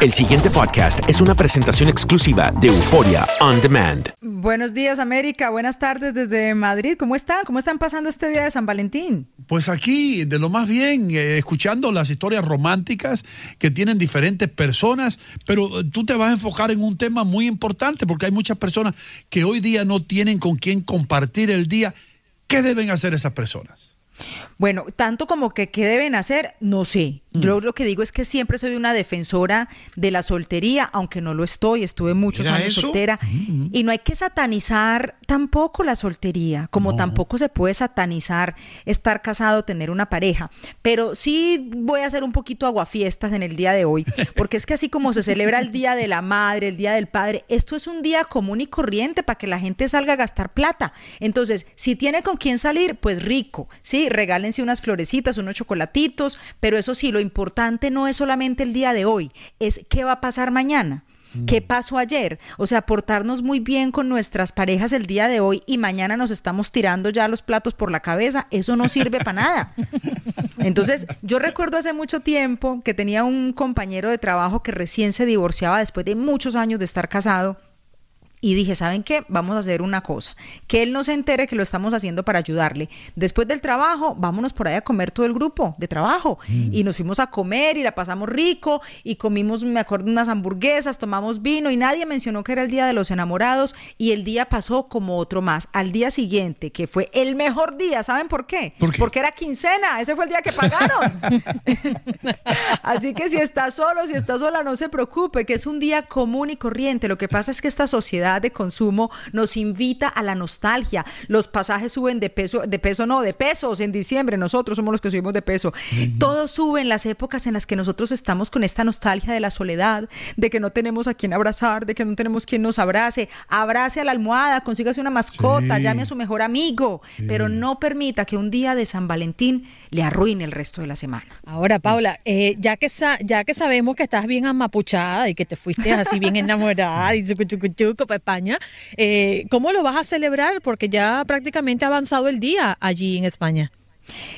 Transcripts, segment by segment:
El siguiente podcast es una presentación exclusiva de Euforia On Demand. Buenos días, América. Buenas tardes desde Madrid. ¿Cómo están? ¿Cómo están pasando este día de San Valentín? Pues aquí, de lo más bien, eh, escuchando las historias románticas que tienen diferentes personas, pero eh, tú te vas a enfocar en un tema muy importante porque hay muchas personas que hoy día no tienen con quién compartir el día. ¿Qué deben hacer esas personas? Bueno, tanto como que qué deben hacer, no sé. Mm. Yo lo que digo es que siempre soy una defensora de la soltería, aunque no lo estoy, estuve muchos años soltera. Mm. Y no hay que satanizar tampoco la soltería, como tampoco se puede satanizar estar casado, tener una pareja. Pero sí voy a hacer un poquito aguafiestas en el día de hoy, porque es que así como se celebra el Día de la Madre, el Día del Padre, esto es un día común y corriente para que la gente salga a gastar plata. Entonces, si tiene con quién salir, pues rico, ¿sí? Regálense unas florecitas, unos chocolatitos, pero eso sí, lo importante no es solamente el día de hoy, es qué va a pasar mañana. ¿Qué mm. pasó ayer? O sea, portarnos muy bien con nuestras parejas el día de hoy y mañana nos estamos tirando ya los platos por la cabeza, eso no sirve para nada. Entonces, yo recuerdo hace mucho tiempo que tenía un compañero de trabajo que recién se divorciaba después de muchos años de estar casado y dije, ¿saben qué? Vamos a hacer una cosa, que él no se entere que lo estamos haciendo para ayudarle. Después del trabajo, vámonos por ahí a comer todo el grupo de trabajo. Mm. Y nos fuimos a comer y la pasamos rico y comimos, me acuerdo, unas hamburguesas, tomamos vino y nadie mencionó que era el Día de los Enamorados y el día pasó como otro más. Al día siguiente, que fue el mejor día, ¿saben por qué? Porque era quincena, ese fue el día que pagaron. Así que si está solo, si está sola, no se preocupe, que es un día común y corriente. Lo que pasa es que esta sociedad de consumo nos invita a la nostalgia. Los pasajes suben de peso, de peso no, de pesos en diciembre. Nosotros somos los que subimos de peso. Todo sube en las épocas en las que nosotros estamos con esta nostalgia de la soledad, de que no tenemos a quien abrazar, de que no tenemos quien nos abrace. Abrace a la almohada, consígase una mascota, llame a su mejor amigo, pero no permita que un día de San Valentín le arruine el resto de la semana. Ahora, Paula, eh, ya, que ya que sabemos que estás bien amapuchada y que te fuiste así bien enamorada y chucu, chucu, chucu, pues España. Eh, ¿Cómo lo vas a celebrar? Porque ya prácticamente ha avanzado el día allí en España.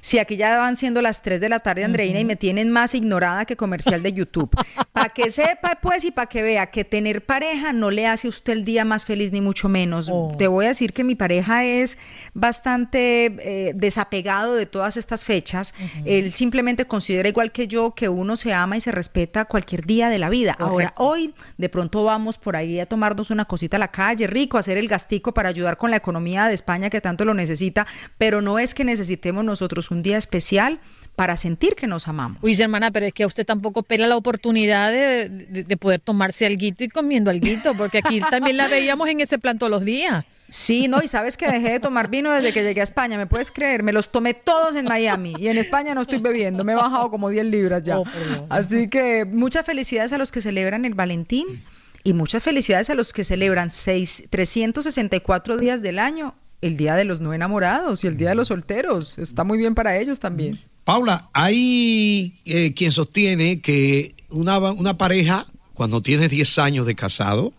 Si aquí ya van siendo las 3 de la tarde, Andreina, y me tienen más ignorada que comercial de YouTube. para que sepa, pues, y para que vea que tener pareja no le hace a usted el día más feliz, ni mucho menos. Oh. Te voy a decir que mi pareja es bastante eh, desapegado de todas estas fechas. Él simplemente considera, igual que yo, que uno se ama y se respeta cualquier día de la vida. Ahora, hoy, de pronto vamos por ahí a tomarnos una cosita a la calle, rico, hacer el gastico para ayudar con la economía de España que tanto lo necesita, pero no es que necesitemos nosotros un día especial para sentir que nos amamos. Uy, hermana, pero es que usted tampoco pela la oportunidad de, poder tomarse algo y comiendo algo, porque aquí también la veíamos en ese plan todos los días. Sí, no, y sabes que dejé de tomar vino desde que llegué a España, ¿me puedes creer? Me los tomé todos en Miami y en España no estoy bebiendo, me he bajado como 10 libras ya. Oh, Así que muchas felicidades a los que celebran el Valentín y muchas felicidades a los que celebran seis, 364 días del año el Día de los No Enamorados y el Día de los Solteros. Está muy bien para ellos también. Paula, hay eh, quien sostiene que una, una pareja, cuando tiene 10 años de casado,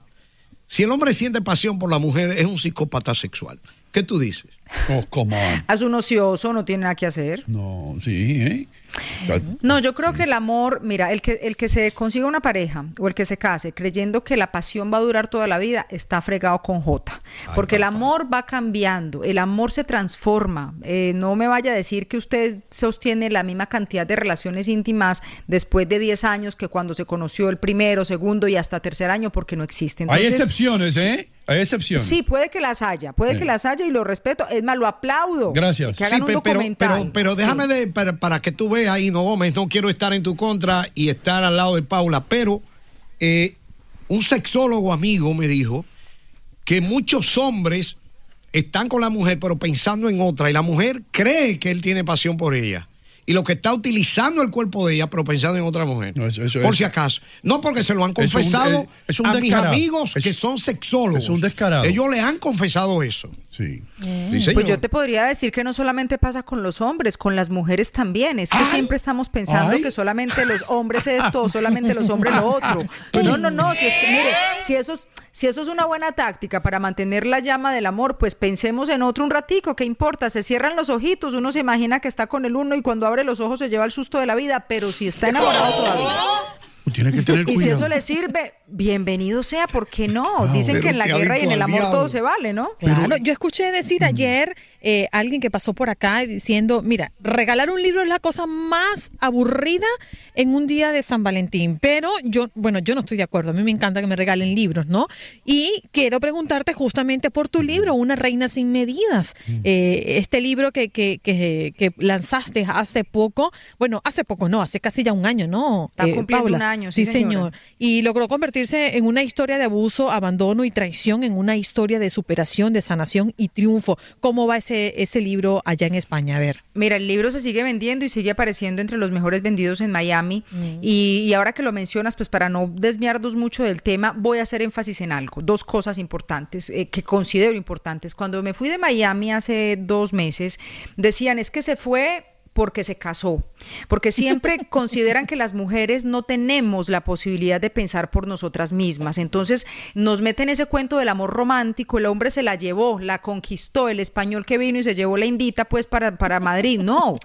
si el hombre siente pasión por la mujer, es un psicópata sexual. ¿Qué tú dices? Oh, come on. Es un ocioso, no tiene nada que hacer. No, sí, ¿eh? No, yo creo que el amor, mira, el que, el que se consiga una pareja o el que se case creyendo que la pasión va a durar toda la vida, está fregado con J. Porque el amor va cambiando, el amor se transforma. Eh, no me vaya a decir que usted sostiene la misma cantidad de relaciones íntimas después de 10 años que cuando se conoció el primero, segundo y hasta tercer año, porque no existen. Hay excepciones, ¿eh? Hay excepciones. Sí, puede que las haya, puede que las haya y lo respeto. Es más, lo aplaudo. Gracias. sí, pero, pero, déjame de, para, que tú veas ahí, no Gómez, no quiero estar en tu contra y estar al lado de Paula, pero eh, un sexólogo amigo me dijo que muchos hombres están con la mujer, pero pensando en otra, y la mujer cree que él tiene pasión por ella y lo que está utilizando el cuerpo de ella, pero pensando en otra mujer. por si acaso. No porque se lo han confesado a mis amigos que son sexólogos. Es un descarado. Ellos le han confesado eso. Sí. pues yo te podría decir que no solamente pasa con los hombres, con las mujeres también. Es que siempre estamos pensando que solamente los hombres esto, solamente los hombres lo otro. No, no, no. Si es que, mire, si eso es, si eso es una buena táctica para mantener la llama del amor, pues pensemos en otro un ratico. ¿Qué importa? Se cierran los ojitos, uno se imagina que está con el uno y cuando abre los ojos se lleva el susto de la vida, pero si está enamorado todavía. Tienes que tener cuidado. Y si eso le sirve, bienvenido sea, ¿por qué no? Dicen que en la guerra y en el amor todo se vale, ¿no? Claro, yo escuché decir ayer eh, alguien que pasó por acá diciendo, mira, regalar un libro es la cosa más aburrida en un día de San Valentín, pero yo, bueno, yo no estoy de acuerdo, a mí me encanta que me regalen libros, ¿no? Y quiero preguntarte justamente por tu libro, Una reina sin medidas, eh, este libro que, que, que, lanzaste hace poco, bueno, hace poco no, hace casi ya un año, ¿no? Está eh, cumpliendo un año Sí, señor. Y logró convertirse en una historia de abuso, abandono y traición, en una historia de superación, de sanación y triunfo. ¿Cómo va ese, ese libro allá en España? A ver. Mira, el libro se sigue vendiendo y sigue apareciendo entre los mejores vendidos en Miami. Mm. Y, ahora que lo mencionas, pues para no desviarnos mucho del tema, voy a hacer énfasis en algo. Dos cosas importantes eh, que considero importantes. Cuando me fui de Miami hace dos meses, decían, es que se fue porque se casó, porque siempre consideran que las mujeres no tenemos la posibilidad de pensar por nosotras mismas. Entonces nos meten ese cuento del amor romántico, el hombre se la llevó, la conquistó, el español que vino y se llevó la indita pues para, para Madrid. No,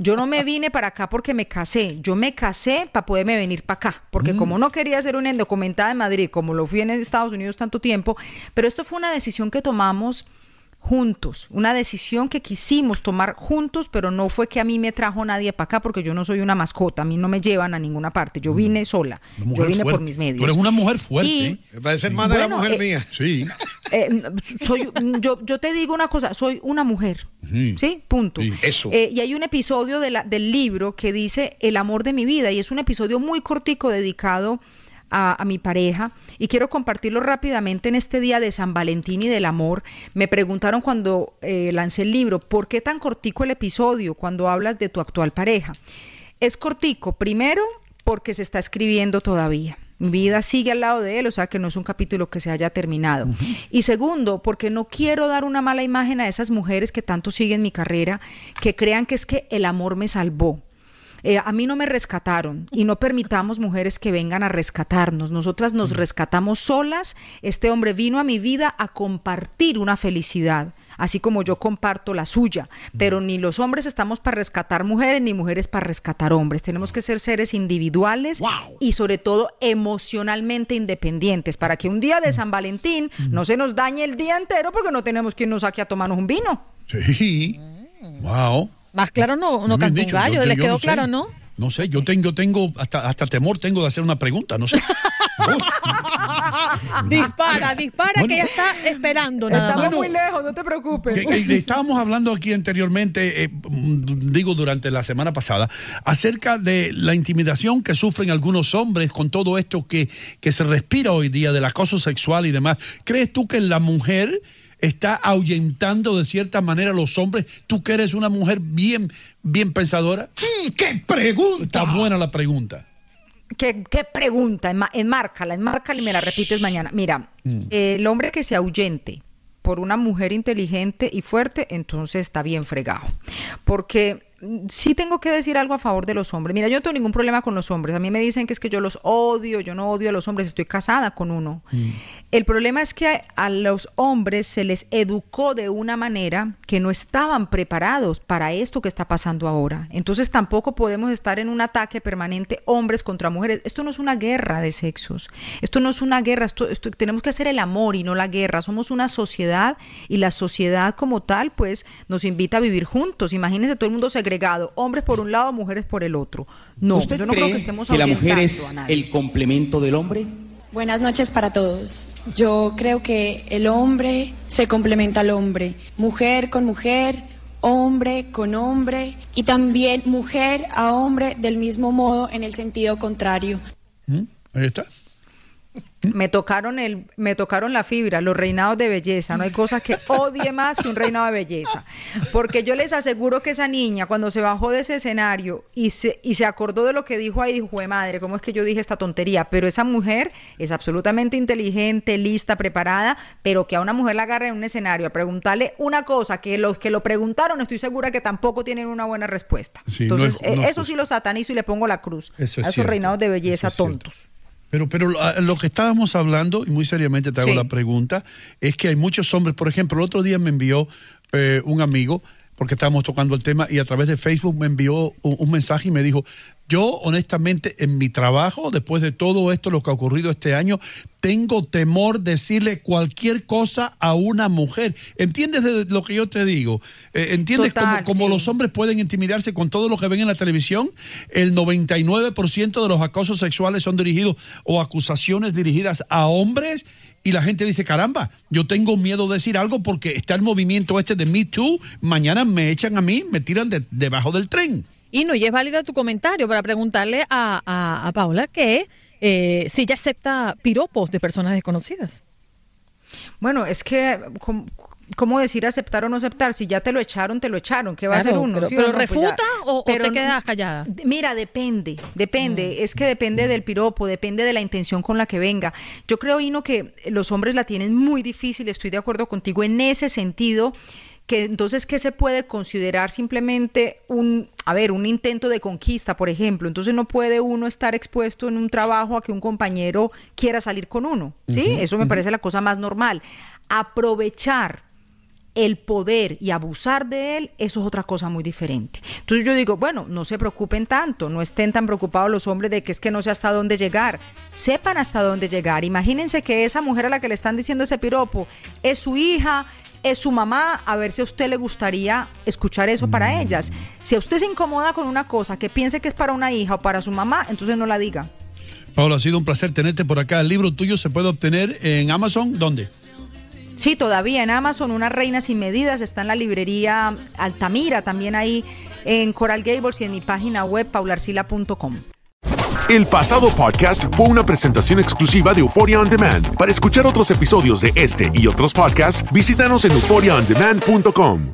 yo no me vine para acá porque me casé, yo me casé para poderme venir para acá, porque como no quería ser una indocumentada de Madrid, como lo fui en Estados Unidos tanto tiempo, pero esto fue una decisión que tomamos juntos, una decisión que quisimos tomar juntos, pero no fue que a mí me trajo nadie para acá porque yo no soy una mascota, a mí no me llevan a ninguna parte, yo vine sola, yo vine por mis medios. Tú eres una mujer fuerte. Y, me parece más de la mujer eh, mía. Sí. Eh, soy, yo, yo te digo una cosa, soy una mujer, ¿sí? Punto. Eso. Eh, y hay un episodio de la, del libro que dice El amor de mi vida y es un episodio muy cortico dedicado a, mi pareja y quiero compartirlo rápidamente en este día de San Valentín y del amor. Me preguntaron cuando eh, lancé el libro, ¿por qué tan cortico el episodio cuando hablas de tu actual pareja? Es cortico, primero porque se está escribiendo todavía. Mi vida sigue al lado de él, o sea que no es un capítulo que se haya terminado. Y segundo, porque no quiero dar una mala imagen a esas mujeres que tanto siguen mi carrera, que crean que es que el amor me salvó. Eh, a mí no me rescataron y no permitamos mujeres que vengan a rescatarnos. Nosotras nos rescatamos solas. Este hombre vino a mi vida a compartir una felicidad así como yo comparto la suya. Pero ni los hombres estamos para rescatar mujeres, ni mujeres para rescatar hombres. Tenemos que ser seres individuales y sobre todo emocionalmente independientes, para que un día de San Valentín no se nos dañe el día entero porque no tenemos quien nos saque a tomarnos un vino. Sí. Wow. Más claro no, no canta un gallo, ¿les quedó claro, no? No sé, yo tengo, tengo hasta, hasta temor tengo de hacer una pregunta, no sé. dispara, dispara, que ya está esperando. Nada Estamos muy lejos, no te preocupes. estábamos hablando aquí anteriormente, eh, digo durante la semana pasada, acerca de la intimidación que sufren algunos hombres con todo esto que, que se respira hoy día del acoso sexual y demás. ¿Crees tú que la mujer está ahuyentando de cierta manera a los hombres. Tú que eres una mujer bien, bien pensadora. Mm, ¡Qué pregunta! Está buena la pregunta. ¿Qué, qué pregunta? Enmárcala, enmárcala y me la repites mañana. Mira, mm. el hombre que se ahuyente por una mujer inteligente y fuerte, entonces está bien fregado. Porque sí tengo que decir algo a favor de los hombres. Mira, yo no tengo ningún problema con los hombres. A mí me dicen que es que yo los odio, yo no odio a los hombres, estoy casada con uno. Mm. El problema es que a los hombres se les educó de una manera que no estaban preparados para esto que está pasando ahora. Entonces tampoco podemos estar en un ataque permanente hombres contra mujeres. Esto no es una guerra de sexos. Esto no es una guerra. Esto, tenemos que hacer el amor y no la guerra. Somos una sociedad y la sociedad como tal pues nos invita a vivir juntos. Imagínense todo el mundo segregado, hombres por un lado, mujeres por el otro. No, yo no creo que estemos que la mujer es el complemento del hombre. Buenas noches para todos. Yo creo que el hombre se complementa al hombre, mujer con mujer, hombre con hombre y también mujer a hombre del mismo modo en el sentido contrario. ¿Mm? Ahí está. Me tocaron el, me tocaron la fibra, los reinados de belleza. No hay cosa que odie más que un reinado de belleza. Porque yo les aseguro que esa niña, cuando se bajó de ese escenario y se, y se acordó de lo que dijo ahí, dijo, madre, ¿cómo es que yo dije esta tontería? Pero esa mujer es absolutamente inteligente, lista, preparada, pero que a una mujer la agarre en un escenario a preguntarle una cosa que los que lo preguntaron, estoy segura que tampoco tienen una buena respuesta. Entonces, eh, eso sí lo satanizo y le pongo la cruz a esos reinados de belleza tontos. Pero, pero lo que estábamos hablando, y muy seriamente te hago la pregunta, es que hay muchos hombres, por ejemplo, el otro día me envió eh, un amigo, porque estábamos tocando el tema, y a través de Facebook me envió un, mensaje y me dijo, Yo, honestamente, en mi trabajo, después de todo esto, lo que ha ocurrido este año, tengo temor decirle cualquier cosa a una mujer. ¿Entiendes de lo que yo te digo? Eh, ¿Entiendes cómo, los hombres pueden intimidarse con todo lo que ven en la televisión? El 99% de los acosos sexuales son dirigidos o acusaciones dirigidas a hombres y la gente dice, caramba, yo tengo miedo de decir algo porque está el movimiento este de Me Too, mañana me echan a mí, me tiran debajo del tren. Y no, y es válido tu comentario para preguntarle a, Paula que eh, si ella acepta piropos de personas desconocidas. Bueno, es que, ¿cómo decir aceptar o no aceptar? Si ya te lo echaron, te lo echaron. ¿Qué va a hacer uno? Pero, pues refuta o, te quedas callada. Mira, depende, depende. Mm. Es que depende del piropo, depende de la intención con la que venga. Yo creo, Ino, que los hombres la tienen muy difícil. Estoy de acuerdo contigo en ese sentido que entonces qué se puede considerar simplemente un, a ver, un intento de conquista, por ejemplo. Entonces no puede uno estar expuesto en un trabajo a que un compañero quiera salir con uno, ¿sí? Eso me parece la cosa más normal. Aprovechar el poder y abusar de él, eso es otra cosa muy diferente. Entonces yo digo, bueno, no se preocupen tanto, no estén tan preocupados los hombres de que es que no sé hasta dónde llegar, sepan hasta dónde llegar. Imagínense que esa mujer a la que le están diciendo ese piropo es su hija, es su mamá, a ver si a usted le gustaría escuchar eso para mm. ellas. Si a usted se incomoda con una cosa que piense que es para una hija o para su mamá, entonces no la diga. Paula, ha sido un placer tenerte por acá. El libro tuyo se puede obtener en Amazon, ¿dónde? Sí, todavía en Amazon, Una Reina sin Medidas, está en la librería Altamira, también ahí en Coral Gables y en mi página web paularcila.com. El pasado podcast fue una presentación exclusiva de Euphoria On Demand. Para escuchar otros episodios de este y otros podcasts, visítanos en euphoriaondemand.com.